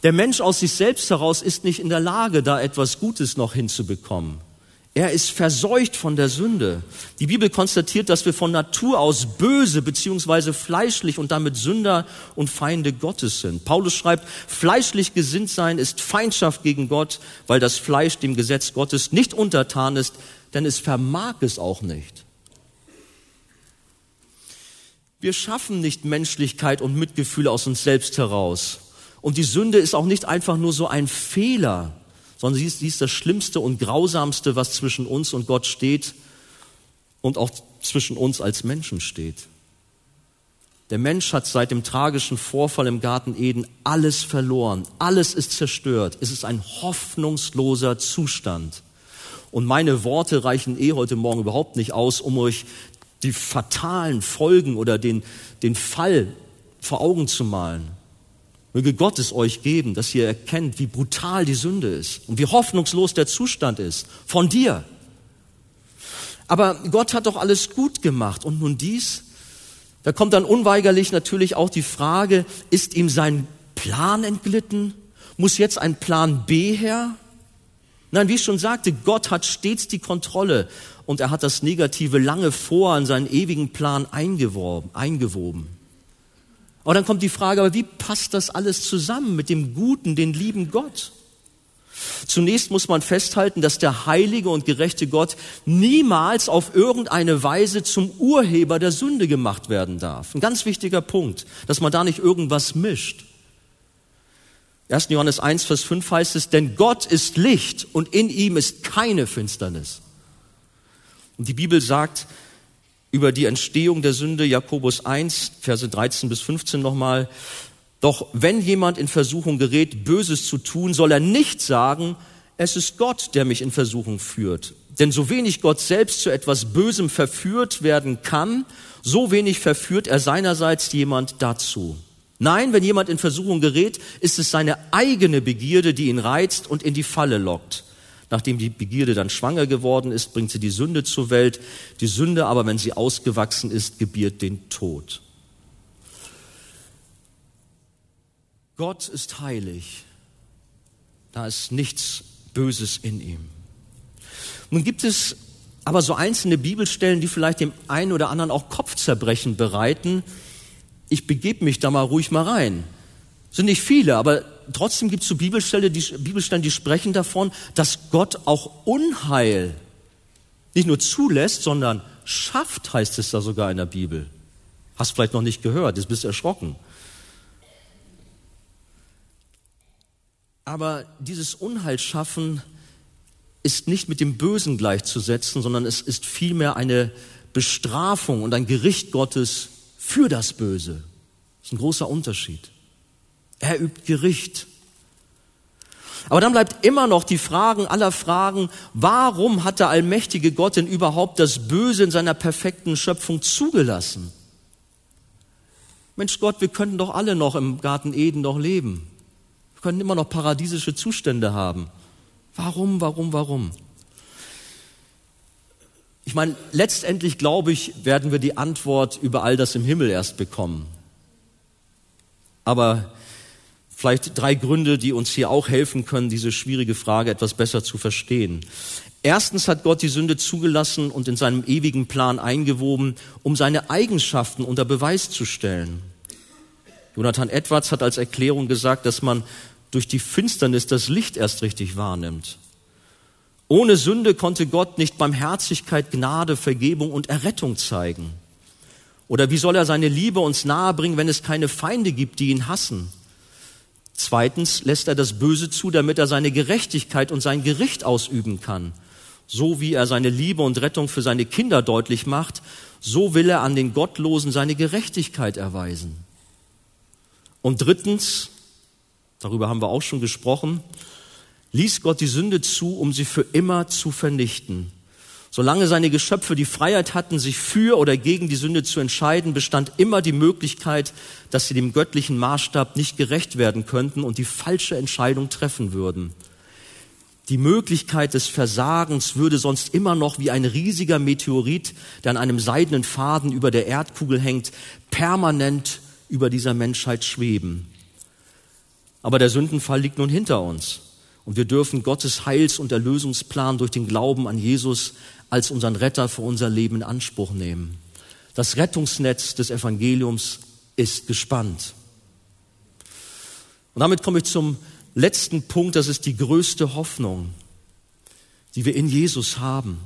Der Mensch aus sich selbst heraus ist nicht in der Lage, da etwas Gutes noch hinzubekommen. Er ist verseucht von der Sünde. Die Bibel konstatiert, dass wir von Natur aus böse beziehungsweise fleischlich und damit Sünder und Feinde Gottes sind. Paulus schreibt, fleischlich gesinnt sein ist Feindschaft gegen Gott, weil das Fleisch dem Gesetz Gottes nicht untertan ist, denn es vermag es auch nicht. Wir schaffen nicht Menschlichkeit und Mitgefühl aus uns selbst heraus. Und die Sünde ist auch nicht einfach nur so ein Fehler, sondern sie ist, sie ist das Schlimmste und Grausamste, was zwischen uns und Gott steht und auch zwischen uns als Menschen steht. Der Mensch hat seit dem tragischen Vorfall im Garten Eden alles verloren, alles ist zerstört, es ist ein hoffnungsloser Zustand. Und meine Worte reichen eh heute Morgen überhaupt nicht aus, um euch die fatalen Folgen oder den, den Fall vor Augen zu malen. Möge Gott es euch geben, dass ihr erkennt, wie brutal die Sünde ist und wie hoffnungslos der Zustand ist. Von dir. Aber Gott hat doch alles gut gemacht. Und nun dies? Da kommt dann unweigerlich natürlich auch die Frage, ist ihm sein Plan entglitten? Muss jetzt ein Plan B her? Nein, wie ich schon sagte, Gott hat stets die Kontrolle und er hat das Negative lange vor an seinen ewigen Plan eingewoben. Aber dann kommt die Frage, aber wie passt das alles zusammen mit dem guten, den lieben Gott? Zunächst muss man festhalten, dass der heilige und gerechte Gott niemals auf irgendeine Weise zum Urheber der Sünde gemacht werden darf. Ein ganz wichtiger Punkt, dass man da nicht irgendwas mischt. 1. Johannes 1, Vers 5 heißt es, denn Gott ist Licht und in ihm ist keine Finsternis. Und die Bibel sagt, über die Entstehung der Sünde, Jakobus 1, Verse 13 bis 15 nochmal. Doch wenn jemand in Versuchung gerät, Böses zu tun, soll er nicht sagen, es ist Gott, der mich in Versuchung führt. Denn so wenig Gott selbst zu etwas Bösem verführt werden kann, so wenig verführt er seinerseits jemand dazu. Nein, wenn jemand in Versuchung gerät, ist es seine eigene Begierde, die ihn reizt und in die Falle lockt. Nachdem die Begierde dann schwanger geworden ist, bringt sie die Sünde zur Welt. Die Sünde aber, wenn sie ausgewachsen ist, gebiert den Tod. Gott ist heilig. Da ist nichts Böses in ihm. Nun gibt es aber so einzelne Bibelstellen, die vielleicht dem einen oder anderen auch Kopfzerbrechen bereiten. Ich begebe mich da mal ruhig mal rein. Sind nicht viele, aber trotzdem gibt es so Bibelstellen die, Bibelstellen, die sprechen davon, dass Gott auch Unheil nicht nur zulässt, sondern schafft, heißt es da sogar in der Bibel. Hast vielleicht noch nicht gehört, jetzt bist du erschrocken. Aber dieses Unheil schaffen ist nicht mit dem Bösen gleichzusetzen, sondern es ist vielmehr eine Bestrafung und ein Gericht Gottes für das Böse. Das ist ein großer Unterschied. Er übt Gericht. Aber dann bleibt immer noch die Fragen aller Fragen, warum hat der allmächtige Gott denn überhaupt das Böse in seiner perfekten Schöpfung zugelassen? Mensch Gott, wir könnten doch alle noch im Garten Eden noch leben. Wir können immer noch paradiesische Zustände haben. Warum, warum, warum? Ich meine, letztendlich glaube ich, werden wir die Antwort über all das im Himmel erst bekommen. Aber Vielleicht drei Gründe, die uns hier auch helfen können, diese schwierige Frage etwas besser zu verstehen. Erstens hat Gott die Sünde zugelassen und in seinem ewigen Plan eingewoben, um seine Eigenschaften unter Beweis zu stellen. Jonathan Edwards hat als Erklärung gesagt, dass man durch die Finsternis das Licht erst richtig wahrnimmt. Ohne Sünde konnte Gott nicht Barmherzigkeit, Gnade, Vergebung und Errettung zeigen. Oder wie soll er seine Liebe uns nahebringen, wenn es keine Feinde gibt, die ihn hassen? Zweitens lässt er das Böse zu, damit er seine Gerechtigkeit und sein Gericht ausüben kann. So wie er seine Liebe und Rettung für seine Kinder deutlich macht, so will er an den Gottlosen seine Gerechtigkeit erweisen. Und drittens, darüber haben wir auch schon gesprochen, ließ Gott die Sünde zu, um sie für immer zu vernichten. Solange seine Geschöpfe die Freiheit hatten, sich für oder gegen die Sünde zu entscheiden, bestand immer die Möglichkeit, dass sie dem göttlichen Maßstab nicht gerecht werden könnten und die falsche Entscheidung treffen würden. Die Möglichkeit des Versagens würde sonst immer noch wie ein riesiger Meteorit, der an einem seidenen Faden über der Erdkugel hängt, permanent über dieser Menschheit schweben. Aber der Sündenfall liegt nun hinter uns. Und wir dürfen Gottes Heils- und Erlösungsplan durch den Glauben an Jesus als unseren Retter für unser Leben in Anspruch nehmen. Das Rettungsnetz des Evangeliums ist gespannt. Und damit komme ich zum letzten Punkt, das ist die größte Hoffnung, die wir in Jesus haben.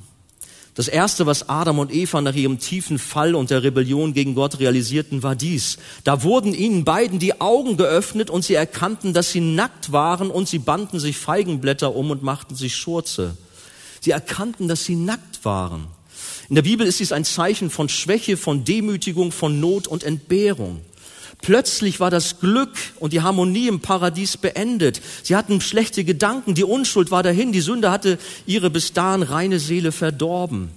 Das erste, was Adam und Eva nach ihrem tiefen Fall und der Rebellion gegen Gott realisierten, war dies. Da wurden ihnen beiden die Augen geöffnet und sie erkannten, dass sie nackt waren und sie banden sich Feigenblätter um und machten sich Schurze. Sie erkannten, dass sie nackt waren. In der Bibel ist dies ein Zeichen von Schwäche, von Demütigung, von Not und Entbehrung. Plötzlich war das Glück und die Harmonie im Paradies beendet. Sie hatten schlechte Gedanken, die Unschuld war dahin, die Sünde hatte ihre bis dahin reine Seele verdorben.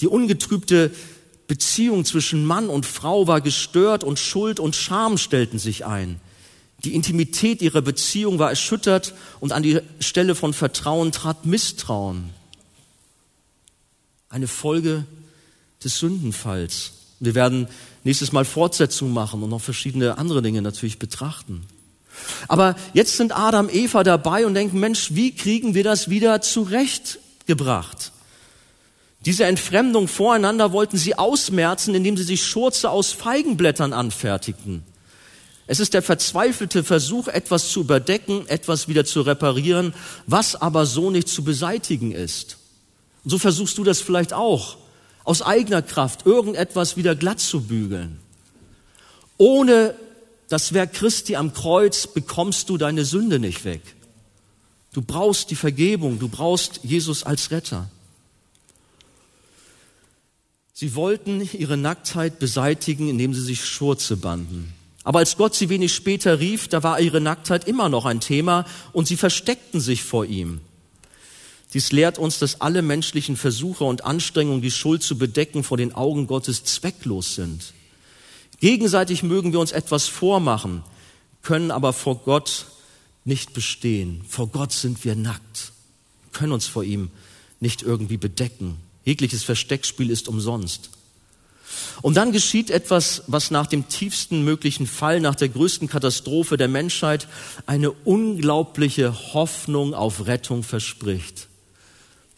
Die ungetrübte Beziehung zwischen Mann und Frau war gestört und Schuld und Scham stellten sich ein. Die Intimität ihrer Beziehung war erschüttert und an die Stelle von Vertrauen trat Misstrauen. Eine Folge des Sündenfalls. Wir werden nächstes Mal Fortsetzung machen und noch verschiedene andere Dinge natürlich betrachten. Aber jetzt sind Adam, Eva dabei und denken, Mensch, wie kriegen wir das wieder zurechtgebracht? Diese Entfremdung voreinander wollten sie ausmerzen, indem sie sich Schurze aus Feigenblättern anfertigten. Es ist der verzweifelte Versuch, etwas zu überdecken, etwas wieder zu reparieren, was aber so nicht zu beseitigen ist. Und so versuchst du das vielleicht auch aus eigener Kraft irgendetwas wieder glatt zu bügeln. Ohne das Werk Christi am Kreuz bekommst du deine Sünde nicht weg. Du brauchst die Vergebung, du brauchst Jesus als Retter. Sie wollten ihre Nacktheit beseitigen, indem sie sich Schurze banden. Aber als Gott sie wenig später rief, da war ihre Nacktheit immer noch ein Thema und sie versteckten sich vor ihm. Dies lehrt uns, dass alle menschlichen Versuche und Anstrengungen, die Schuld zu bedecken, vor den Augen Gottes zwecklos sind. Gegenseitig mögen wir uns etwas vormachen, können aber vor Gott nicht bestehen. Vor Gott sind wir nackt, können uns vor ihm nicht irgendwie bedecken. Jegliches Versteckspiel ist umsonst. Und dann geschieht etwas, was nach dem tiefsten möglichen Fall, nach der größten Katastrophe der Menschheit eine unglaubliche Hoffnung auf Rettung verspricht.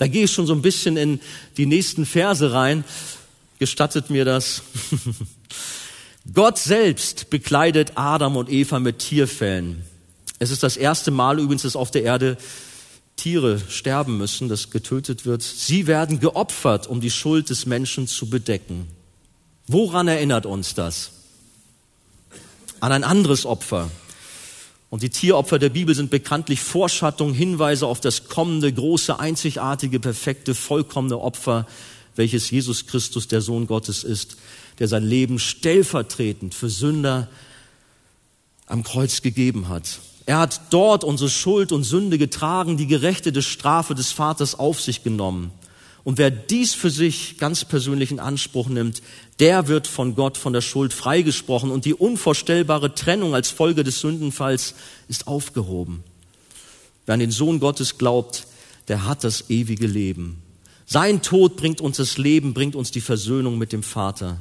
Da gehe ich schon so ein bisschen in die nächsten Verse rein. Gestattet mir das. Gott selbst bekleidet Adam und Eva mit Tierfällen. Es ist das erste Mal übrigens, dass auf der Erde Tiere sterben müssen, dass getötet wird. Sie werden geopfert, um die Schuld des Menschen zu bedecken. Woran erinnert uns das? An ein anderes Opfer, und die Tieropfer der Bibel sind bekanntlich Vorschattung, Hinweise auf das kommende, große, einzigartige, perfekte, vollkommene Opfer, welches Jesus Christus, der Sohn Gottes ist, der sein Leben stellvertretend für Sünder am Kreuz gegeben hat. Er hat dort unsere Schuld und Sünde getragen, die gerechte Strafe des Vaters auf sich genommen. Und wer dies für sich ganz persönlich in Anspruch nimmt, der wird von Gott von der Schuld freigesprochen und die unvorstellbare Trennung als Folge des Sündenfalls ist aufgehoben. Wer an den Sohn Gottes glaubt, der hat das ewige Leben. Sein Tod bringt uns das Leben, bringt uns die Versöhnung mit dem Vater.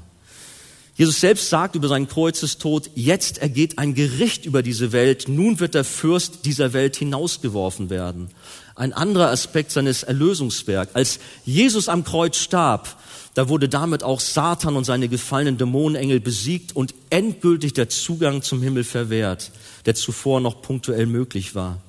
Jesus selbst sagt über seinen Kreuzestod, jetzt ergeht ein Gericht über diese Welt, nun wird der Fürst dieser Welt hinausgeworfen werden ein anderer Aspekt seines Erlösungswerks. Als Jesus am Kreuz starb, da wurde damit auch Satan und seine gefallenen Dämonenengel besiegt und endgültig der Zugang zum Himmel verwehrt, der zuvor noch punktuell möglich war.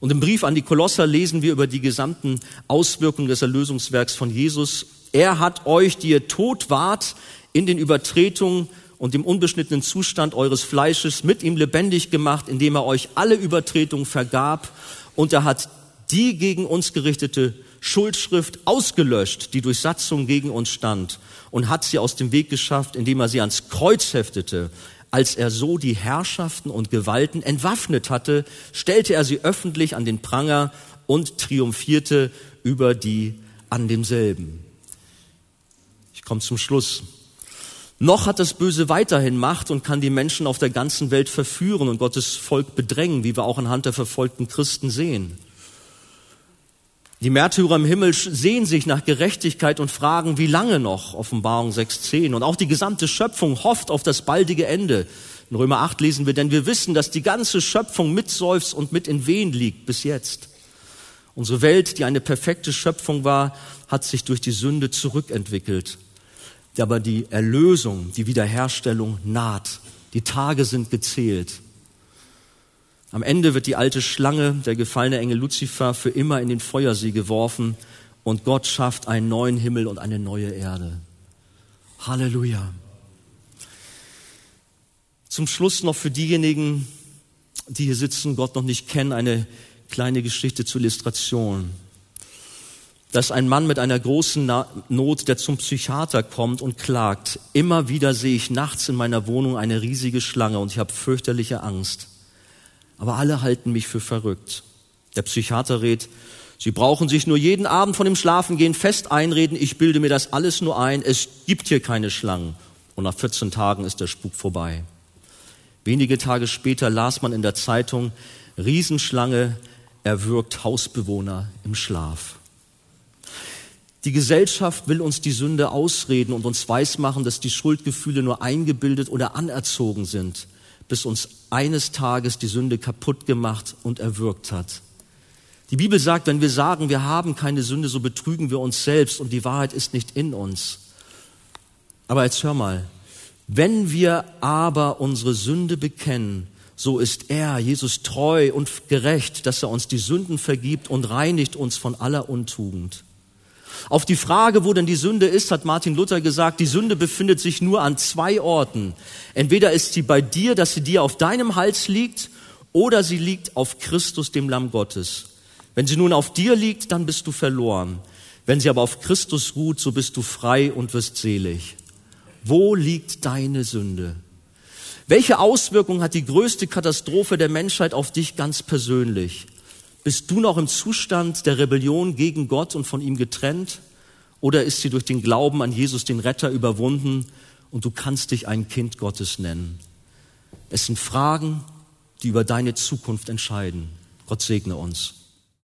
Und im Brief an die Kolosser lesen wir über die gesamten Auswirkungen des Erlösungswerks von Jesus. Er hat euch, die ihr tot wart, in den Übertretungen und dem unbeschnittenen Zustand eures Fleisches mit ihm lebendig gemacht, indem er euch alle Übertretungen vergab und er hat die gegen uns gerichtete Schuldschrift ausgelöscht, die durch Satzung gegen uns stand, und hat sie aus dem Weg geschafft, indem er sie ans Kreuz heftete. Als er so die Herrschaften und Gewalten entwaffnet hatte, stellte er sie öffentlich an den Pranger und triumphierte über die an demselben. Ich komme zum Schluss. Noch hat das Böse weiterhin Macht und kann die Menschen auf der ganzen Welt verführen und Gottes Volk bedrängen, wie wir auch anhand der verfolgten Christen sehen. Die Märtyrer im Himmel sehen sich nach Gerechtigkeit und fragen, wie lange noch? Offenbarung 6.10. Und auch die gesamte Schöpfung hofft auf das baldige Ende. In Römer 8 lesen wir, denn wir wissen, dass die ganze Schöpfung mitseufzt und mit in Wehen liegt bis jetzt. Unsere Welt, die eine perfekte Schöpfung war, hat sich durch die Sünde zurückentwickelt. Aber die Erlösung, die Wiederherstellung naht. Die Tage sind gezählt. Am Ende wird die alte Schlange, der gefallene Engel Luzifer, für immer in den Feuersee geworfen und Gott schafft einen neuen Himmel und eine neue Erde. Halleluja. Zum Schluss noch für diejenigen, die hier sitzen, Gott noch nicht kennen, eine kleine Geschichte zur Illustration. Dass ein Mann mit einer großen Not, der zum Psychiater kommt und klagt, immer wieder sehe ich nachts in meiner Wohnung eine riesige Schlange und ich habe fürchterliche Angst. Aber alle halten mich für verrückt. Der Psychiater rät, Sie brauchen sich nur jeden Abend von dem Schlafengehen fest einreden, ich bilde mir das alles nur ein, es gibt hier keine Schlangen. Und nach 14 Tagen ist der Spuk vorbei. Wenige Tage später las man in der Zeitung, Riesenschlange erwürgt Hausbewohner im Schlaf. Die Gesellschaft will uns die Sünde ausreden und uns weismachen, dass die Schuldgefühle nur eingebildet oder anerzogen sind, bis uns eines Tages die Sünde kaputt gemacht und erwürgt hat. Die Bibel sagt, wenn wir sagen, wir haben keine Sünde, so betrügen wir uns selbst und die Wahrheit ist nicht in uns. Aber jetzt hör mal, wenn wir aber unsere Sünde bekennen, so ist er, Jesus, treu und gerecht, dass er uns die Sünden vergibt und reinigt uns von aller Untugend. Auf die Frage, wo denn die Sünde ist, hat Martin Luther gesagt, die Sünde befindet sich nur an zwei Orten. Entweder ist sie bei dir, dass sie dir auf deinem Hals liegt, oder sie liegt auf Christus, dem Lamm Gottes. Wenn sie nun auf dir liegt, dann bist du verloren. Wenn sie aber auf Christus ruht, so bist du frei und wirst selig. Wo liegt deine Sünde? Welche Auswirkungen hat die größte Katastrophe der Menschheit auf dich ganz persönlich? Bist du noch im Zustand der Rebellion gegen Gott und von ihm getrennt? Oder ist sie durch den Glauben an Jesus, den Retter, überwunden und du kannst dich ein Kind Gottes nennen? Es sind Fragen, die über deine Zukunft entscheiden. Gott segne uns.